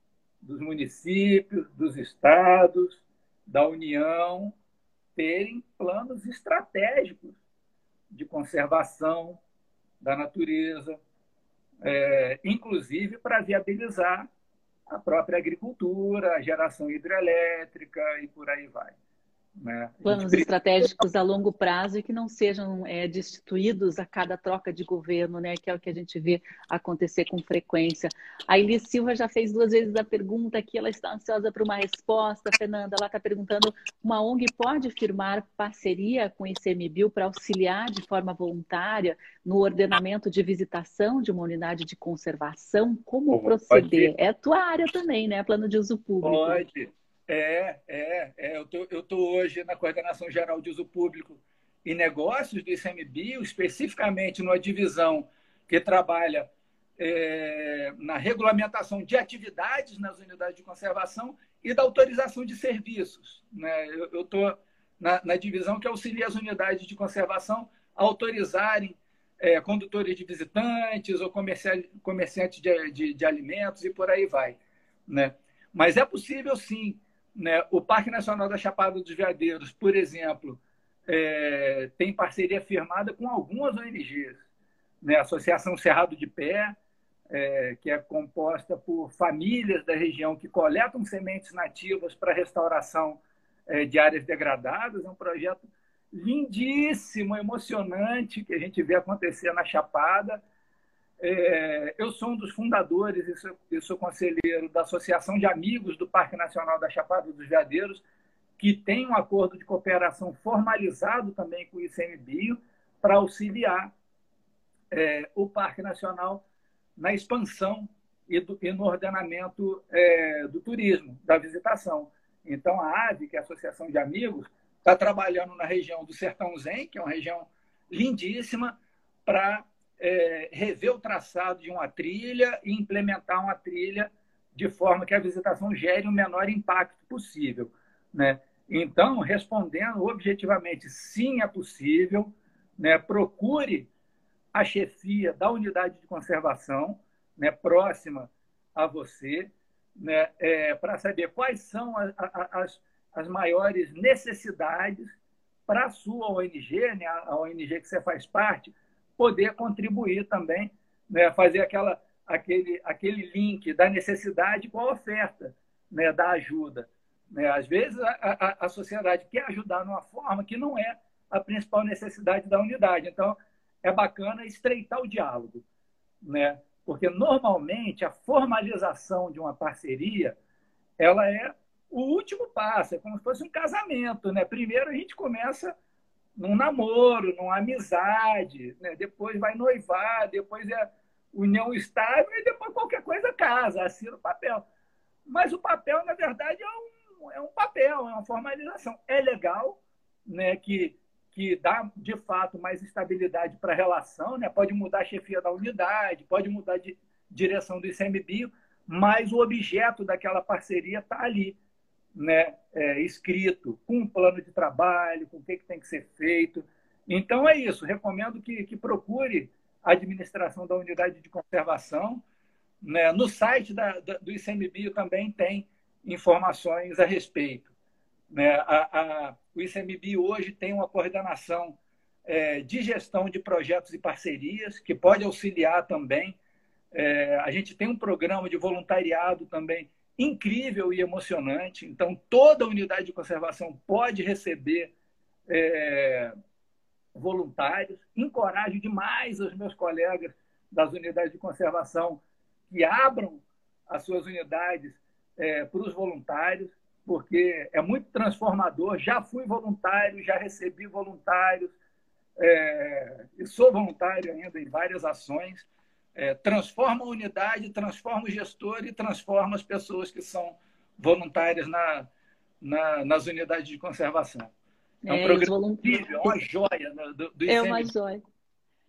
Speaker 2: dos municípios, dos estados, da União, terem planos estratégicos de conservação da natureza, é, inclusive para viabilizar a própria agricultura, a geração hidrelétrica e por aí vai.
Speaker 1: Né? Planos gente... estratégicos a longo prazo e que não sejam é, destituídos a cada troca de governo, né? que é o que a gente vê acontecer com frequência. A Elis Silva já fez duas vezes a pergunta aqui, ela está ansiosa por uma resposta. Fernanda, ela está perguntando: uma ONG pode firmar parceria com o ICMBio para auxiliar de forma voluntária no ordenamento de visitação de uma unidade de conservação? Como proceder? Pode. É a tua área também, né? Plano de uso público.
Speaker 2: Pode. É, é, é. Eu tô, estou hoje na Coordenação Geral de Uso Público e Negócios do ICMBio, especificamente numa divisão que trabalha é, na regulamentação de atividades nas unidades de conservação e da autorização de serviços. Né? Eu estou na, na, divisão que auxilia as unidades de conservação a autorizarem é, condutores de visitantes ou comerciantes de, de, de alimentos e por aí vai. Né? Mas é possível, sim, né? O Parque Nacional da Chapada dos Veadeiros, por exemplo, é, tem parceria firmada com algumas ONGs. Né? A Associação Cerrado de Pé, é, que é composta por famílias da região que coletam sementes nativas para restauração é, de áreas degradadas. É um projeto lindíssimo, emocionante, que a gente vê acontecer na Chapada. É, eu sou um dos fundadores e sou, eu sou conselheiro da Associação de Amigos do Parque Nacional da Chapada dos Veadeiros, que tem um acordo de cooperação formalizado também com o ICMBio para auxiliar é, o Parque Nacional na expansão e, do, e no ordenamento é, do turismo, da visitação. Então, a AVE, que é a Associação de Amigos, está trabalhando na região do Sertão Zen, que é uma região lindíssima, para é, rever o traçado de uma trilha e implementar uma trilha de forma que a visitação gere o menor impacto possível. Né? Então, respondendo objetivamente, sim, é possível, né? procure a chefia da unidade de conservação né? próxima a você, né? É, para saber quais são a, a, as, as maiores necessidades para a sua ONG, né? a ONG que você faz parte, poder contribuir também, né? fazer aquela aquele, aquele link da necessidade com a oferta né, da ajuda. Né? Às vezes, a, a, a sociedade quer ajudar de uma forma que não é a principal necessidade da unidade. Então, é bacana estreitar o diálogo, né? porque normalmente a formalização de uma parceria ela é o último passo, é como se fosse um casamento. Né? Primeiro a gente começa num namoro, numa amizade, né? depois vai noivar, depois é união estável e depois qualquer coisa casa, assina o papel. Mas o papel, na verdade, é um, é um papel, é uma formalização. É legal, né, que, que dá, de fato, mais estabilidade para a relação, né? pode mudar a chefia da unidade, pode mudar de direção do ICMBio, mas o objeto daquela parceria está ali, né, é, escrito, com um plano de trabalho, com o que, que tem que ser feito. Então é isso, recomendo que, que procure administração da unidade de conservação. Né? No site da, da, do ICMBio também tem informações a respeito. Né? A, a, o ICMBio hoje tem uma coordenação é, de gestão de projetos e parcerias, que pode auxiliar também. É, a gente tem um programa de voluntariado também incrível e emocionante. Então, toda unidade de conservação pode receber é, voluntários. Encorajo demais os meus colegas das unidades de conservação que abram as suas unidades é, para os voluntários, porque é muito transformador. Já fui voluntário, já recebi voluntários, é, e sou voluntário ainda em várias ações. É, transforma a unidade, transforma o gestor e transforma as pessoas que são voluntárias na, na, nas unidades de conservação. É um é, programa incrível, é uma joia do, do
Speaker 1: É uma joia.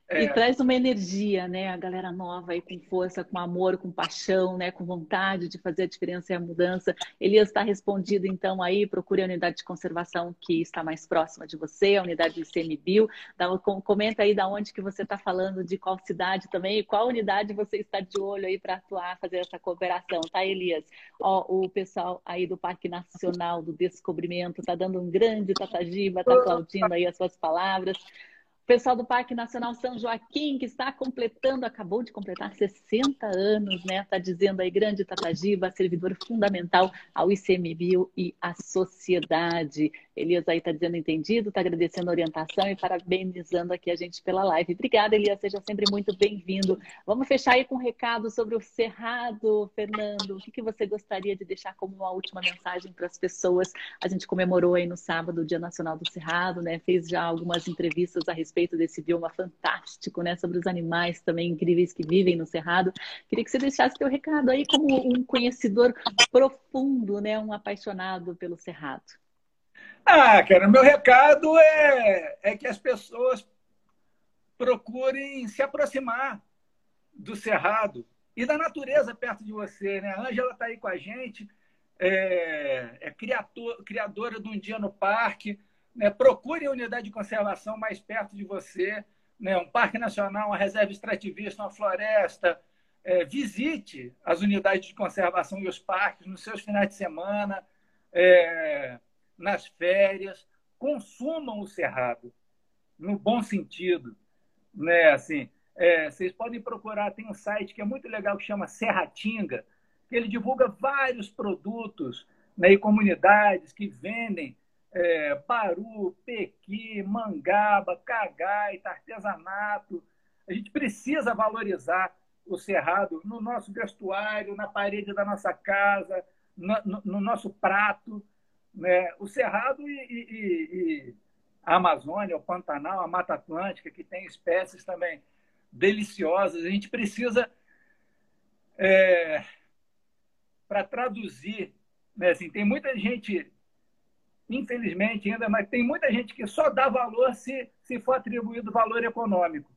Speaker 1: É. E traz uma energia, né? A galera nova aí com força, com amor, com paixão, né? Com vontade de fazer a diferença e a mudança. Elias está respondido, então, aí. Procure a unidade de conservação que está mais próxima de você, a unidade do ICMBio. Dá, comenta aí da onde que você está falando, de qual cidade também, e qual unidade você está de olho aí para atuar, fazer essa cooperação, tá, Elias? Ó, o pessoal aí do Parque Nacional do Descobrimento está dando um grande tatagiba, está aplaudindo aí as suas palavras. Pessoal do Parque Nacional São Joaquim, que está completando, acabou de completar 60 anos, né? Está dizendo aí, grande Tatagiba, servidor fundamental ao ICMBio e à sociedade. Elias aí está dizendo entendido, está agradecendo a orientação e parabenizando aqui a gente pela live. Obrigada, Elias, seja sempre muito bem-vindo. Vamos fechar aí com um recado sobre o Cerrado, Fernando. O que, que você gostaria de deixar como uma última mensagem para as pessoas? A gente comemorou aí no sábado o Dia Nacional do Cerrado, né? Fez já algumas entrevistas a respeito respeito desse bioma fantástico, né? Sobre os animais também incríveis que vivem no Cerrado. Queria que você deixasse teu recado aí como um conhecedor profundo, né? Um apaixonado pelo Cerrado.
Speaker 2: Ah, cara, meu recado é, é que as pessoas procurem se aproximar do Cerrado e da natureza perto de você, né? A Ângela está aí com a gente, é, é criador, criadora de um dia no parque, né, procure a unidade de conservação mais perto de você, né, um parque nacional, uma reserva extrativista, uma floresta. É, visite as unidades de conservação e os parques nos seus finais de semana, é, nas férias. Consumam o cerrado, no bom sentido. Né? Assim, é, vocês podem procurar, tem um site que é muito legal que chama Serratinga, que ele divulga vários produtos né, e comunidades que vendem é, Baru, Pequi, Mangaba, Cagaita, artesanato. A gente precisa valorizar o cerrado no nosso vestuário, na parede da nossa casa, no, no, no nosso prato. Né? O cerrado e, e, e, a Amazônia, o Pantanal, a Mata Atlântica, que tem espécies também deliciosas. A gente precisa, é, para traduzir, né? assim, tem muita gente infelizmente ainda, mas tem muita gente que só dá valor se, se for atribuído valor econômico.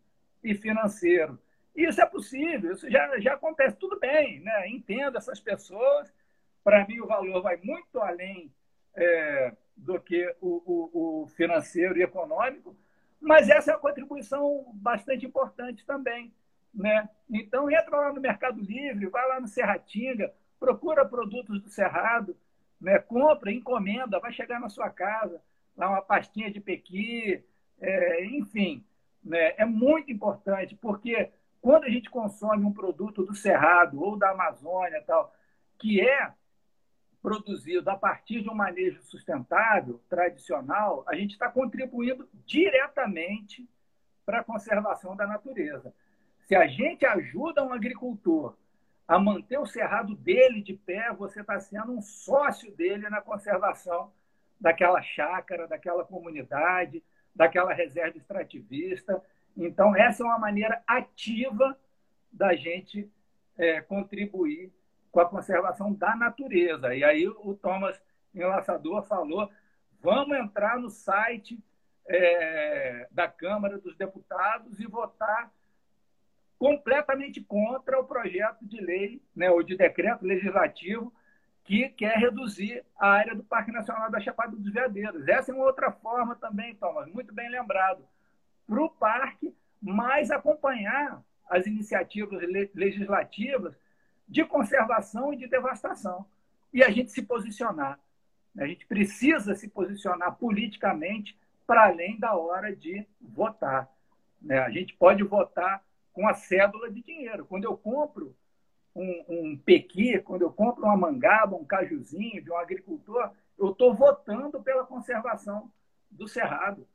Speaker 2: e financeiro. Isso é possível, isso já, já acontece. Tudo bem, né? entendo essas pessoas. Para mim, o valor vai muito além é, do que o, o, o financeiro e econômico, mas essa é uma contribuição bastante importante também. Né? Então, entra lá no Mercado Livre, vai lá no Serratinga, procura produtos do Cerrado, né? compra, encomenda, vai chegar na sua casa, lá uma pastinha de pequi, é, enfim. Né? É muito importante, porque quando a gente consome um produto do Cerrado ou da Amazônia, tal, que é produzido a partir de um manejo sustentável, tradicional, a gente está contribuindo diretamente para a conservação da natureza. Se a gente ajuda um agricultor a manter o cerrado dele de pé, você está sendo um sócio dele na conservação daquela chácara, daquela comunidade, daquela reserva extrativista. Então, essa é uma maneira ativa da gente é, contribuir com a conservação da natureza. E aí o Thomas Enlaçador falou: vamos entrar no site é, da Câmara dos Deputados e votar completamente contra o projeto de lei, né, ou de decreto legislativo que quer reduzir a área do Parque Nacional da Chapada dos Veadeiros. Essa é uma outra forma também, Thomas, muito bem lembrado, para o parque mais acompanhar as iniciativas legislativas de conservação e de devastação. E a gente se posicionar. A gente precisa se posicionar politicamente para além da hora de votar. Né? A gente pode votar com a cédula de dinheiro. Quando eu compro um, um pequi, quando eu compro uma mangaba, um cajuzinho de um agricultor, eu estou votando pela conservação do cerrado.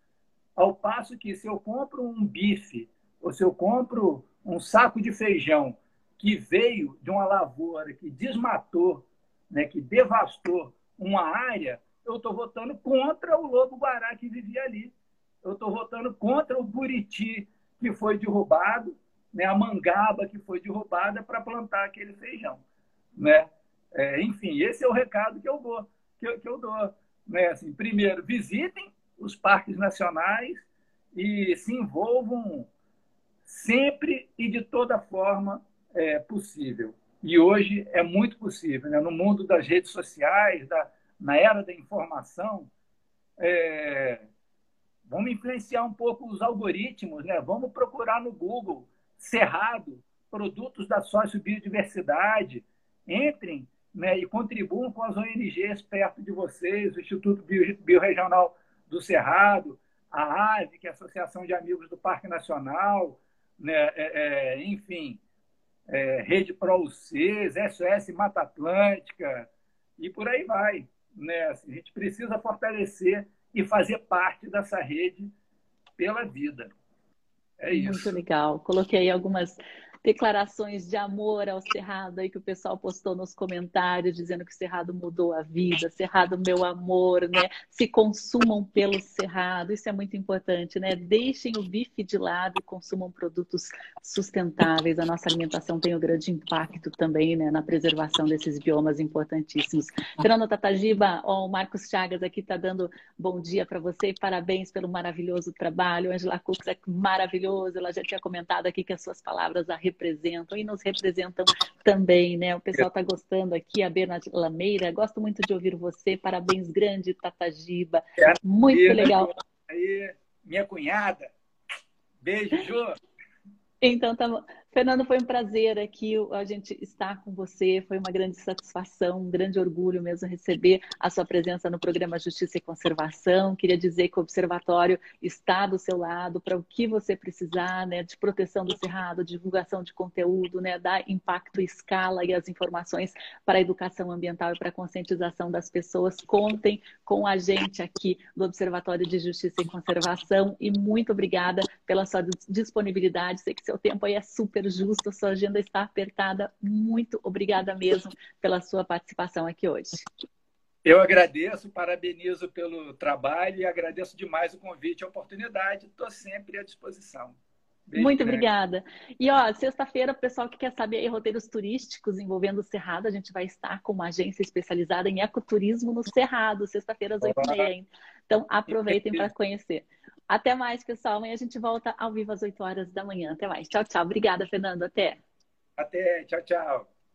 Speaker 2: Ao passo que, se eu compro um bife, ou se eu compro um saco de feijão que veio de uma lavoura que desmatou, né, que devastou uma área, eu estou votando contra o lobo-guará que vivia ali. Eu estou votando contra o buriti que foi derrubado, né, a mangaba que foi derrubada para plantar aquele feijão. Né? É, enfim, esse é o recado que eu dou. Que eu, que eu dou né? assim, primeiro, visitem os parques nacionais e se envolvam sempre e de toda forma é, possível. E hoje é muito possível. Né? No mundo das redes sociais, da, na era da informação, é, vamos influenciar um pouco os algoritmos, né? vamos procurar no Google Cerrado, produtos da sócio-biodiversidade. Entrem né, e contribuam com as ONGs perto de vocês, o Instituto Biorregional do Cerrado, a AVE, que é a Associação de Amigos do Parque Nacional, né, é, é, enfim, é, Rede ProUCs, SOS Mata Atlântica, e por aí vai. Né? Assim, a gente precisa fortalecer e fazer parte dessa rede pela vida. É isso.
Speaker 1: Muito legal. Coloquei aí algumas declarações de amor ao Cerrado aí que o pessoal postou nos comentários, dizendo que o Cerrado mudou a vida, Cerrado meu amor, né? Se consumam pelo Cerrado, isso é muito importante, né? Deixem o bife de lado e consumam produtos sustentáveis. A nossa alimentação tem um grande impacto também, né? Na preservação desses biomas importantíssimos. Fernando Tatagiba, ó, o Marcos Chagas aqui está dando bom dia para você e parabéns pelo maravilhoso trabalho. Angela Cux é maravilhoso, ela já tinha comentado aqui que as suas palavras a representam e nos representam também, né? O pessoal está gostando aqui, a Bernard Lameira, gosto muito de ouvir você, parabéns grande, Tatagiba, muito legal.
Speaker 2: Aí, minha cunhada, beijo, Jô.
Speaker 1: Então, tá bom. Fernando, foi um prazer aqui a gente estar com você. Foi uma grande satisfação, um grande orgulho mesmo receber a sua presença no programa Justiça e Conservação. Queria dizer que o Observatório está do seu lado para o que você precisar, né, de proteção do cerrado, divulgação de conteúdo, né, dar impacto escala e as informações para a educação ambiental e para a conscientização das pessoas. Contem com a gente aqui do Observatório de Justiça e Conservação e muito obrigada pela sua disponibilidade. Sei que seu tempo aí é super super justo, sua agenda está apertada. Muito obrigada mesmo pela sua participação aqui hoje.
Speaker 2: Eu agradeço, parabenizo pelo trabalho e agradeço demais o convite, a oportunidade. Estou sempre à disposição.
Speaker 1: Beijo Muito grande. obrigada. E ó, sexta-feira, pessoal que quer saber aí, roteiros turísticos envolvendo o Cerrado, a gente vai estar com uma agência especializada em ecoturismo no Cerrado, sexta-feira às oito e meia. Então aproveitem para conhecer. Até mais, pessoal. Amanhã a gente volta ao vivo às 8 horas da manhã. Até mais. Tchau, tchau. Obrigada, Fernando. Até.
Speaker 2: Até. Tchau, tchau.